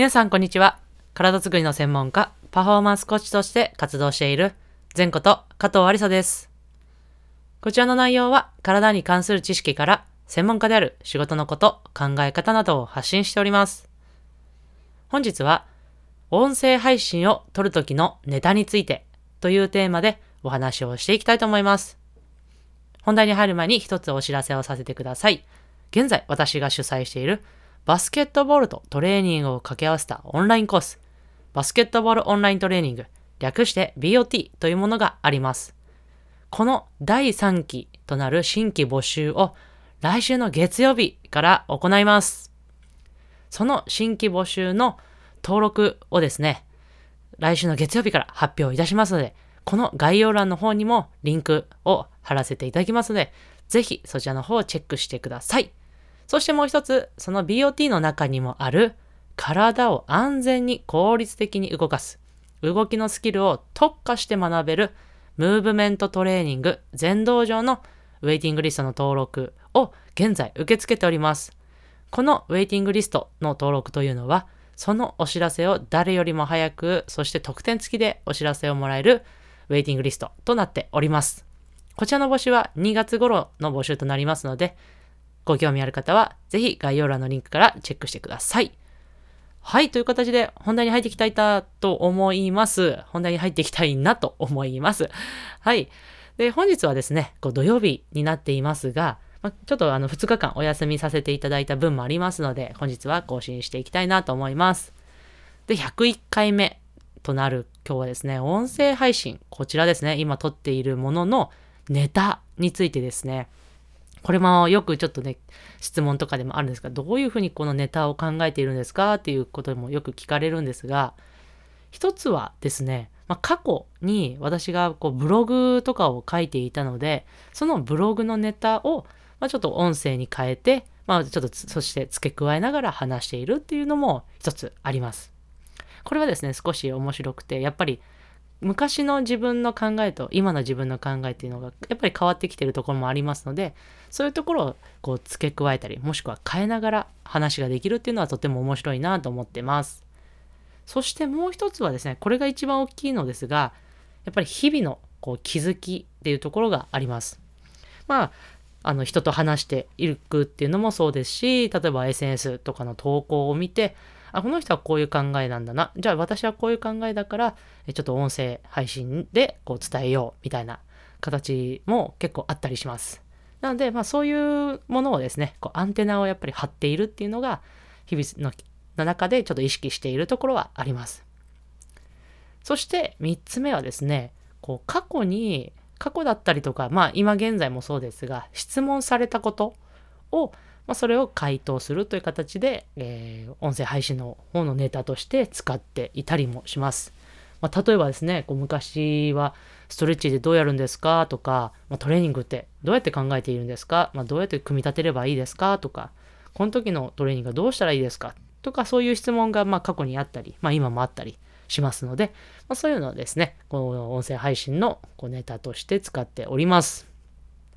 皆さんこんにちは。体作りの専門家、パフォーマンスコーチとして活動している、前こと加藤ありさです。こちらの内容は、体に関する知識から、専門家である仕事のこと、考え方などを発信しております。本日は、音声配信を撮るときのネタについてというテーマでお話をしていきたいと思います。本題に入る前に一つお知らせをさせてください。現在私が主催しているバスケットボールとトレーニングを掛け合わせたオンラインコース、バスケットボールオンライントレーニング、略して BOT というものがあります。この第3期となる新規募集を来週の月曜日から行います。その新規募集の登録をですね、来週の月曜日から発表いたしますので、この概要欄の方にもリンクを貼らせていただきますので、ぜひそちらの方をチェックしてください。そしてもう一つ、その BOT の中にもある体を安全に効率的に動かす、動きのスキルを特化して学べるムーブメントトレーニング全道場のウェイティングリストの登録を現在受け付けております。このウェイティングリストの登録というのは、そのお知らせを誰よりも早く、そして特典付きでお知らせをもらえるウェイティングリストとなっております。こちらの募集は2月頃の募集となりますので、ご興味ある方はぜひ概要欄のリンクからチェックしてください。はい、という形で本題に入っていきたいなと思います。本題に入っていきたいなと思います。はい。で、本日はですね、こう土曜日になっていますが、ま、ちょっとあの2日間お休みさせていただいた分もありますので、本日は更新していきたいなと思います。で、101回目となる今日はですね、音声配信、こちらですね、今撮っているもののネタについてですね、これもよくちょっとね、質問とかでもあるんですが、どういうふうにこのネタを考えているんですかっていうこともよく聞かれるんですが、一つはですね、まあ、過去に私がこうブログとかを書いていたので、そのブログのネタを、まあ、ちょっと音声に変えて、まあ、ちょっとそして付け加えながら話しているっていうのも一つあります。これはですね、少し面白くて、やっぱり昔の自分の考えと今の自分の考えっていうのがやっぱり変わってきてるところもありますのでそういうところをこう付け加えたりもしくは変えながら話ができるっていうのはとても面白いなと思ってます。そしてもう一つはですねこれが一番大きいのですがやっぱり日々のこう気づきっていうところがあります。まああの人と話していくっていうのもそうですし例えば SNS とかの投稿を見てあ、この人はこういう考えなんだな。じゃあ私はこういう考えだから、ちょっと音声配信でこう伝えようみたいな形も結構あったりします。なので、まあそういうものをですね、こうアンテナをやっぱり張っているっていうのが、日々の中でちょっと意識しているところはあります。そして3つ目はですね、こう過去に、過去だったりとか、まあ今現在もそうですが、質問されたことをまあ、それを回答するという形で、えー、音声配信の方のネタとして使っていたりもします。まあ、例えばですね、こう昔はストレッチでどうやるんですかとか、まあ、トレーニングってどうやって考えているんですか、まどうやって組み立てればいいですかとか、この時のトレーニングはどうしたらいいですかとか、そういう質問がま過去にあったり、ま今もあったりしますので、まそういうのをですね、この音声配信のこうネタとして使っております。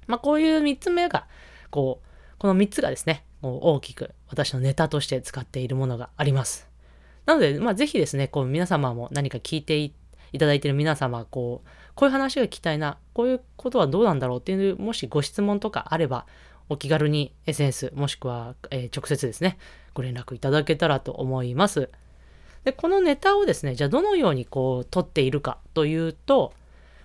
まこういう3つ目が、こう、この3つがですね、大きく私のネタとして使っているものがあります。なので、まあ、ぜひですね、こう皆様も何か聞いていただいている皆様、こう、こういう話が聞きたいな、こういうことはどうなんだろうっていう、もしご質問とかあれば、お気軽に SNS もしくは、えー、直接ですね、ご連絡いただけたらと思います。で、このネタをですね、じゃあどのようにこう取っているかというと、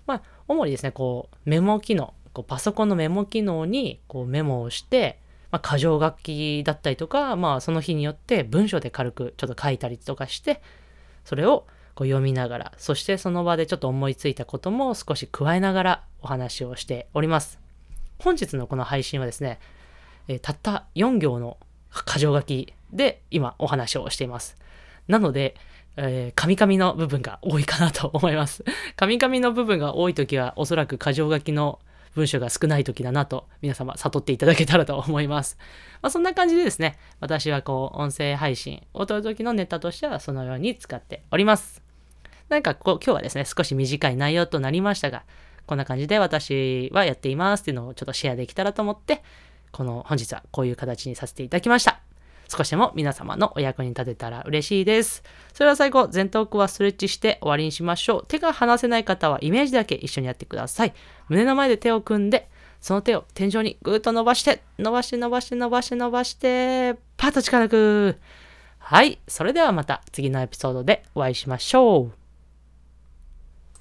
まあ、主にですね、こうメモ機能、こうパソコンのメモ機能にこうメモをして、まあ、箇条書きだったりとか、まあ、その日によって文章で軽くちょっと書いたりとかして、それをこう読みながら、そしてその場でちょっと思いついたことも少し加えながらお話をしております。本日のこの配信はですね、えー、たった4行の箇条書きで今お話をしています。なので、えー、カミカミの部分が多いかなと思います。カミカミの部分が多いときはおそらく箇条書きの文章が少ない時だなと皆様悟っていただけたらと思います。まあ、そんな感じでですね、私はこう音声配信を撮る時のネタとしてはそのように使っております。なんかこう今日はですね、少し短い内容となりましたが、こんな感じで私はやっていますっていうのをちょっとシェアできたらと思って、この本日はこういう形にさせていただきました。少しでも皆様のお役に立てたら嬉しいです。それでは最後、前頭腔はストレッチして終わりにしましょう。手が離せない方はイメージだけ一緒にやってください。胸の前で手を組んで、その手を天井にぐーっと伸ばして、伸ばして伸ばして伸ばして伸ばして、パッと力抜く。はい。それではまた次のエピソードでお会いしましょう。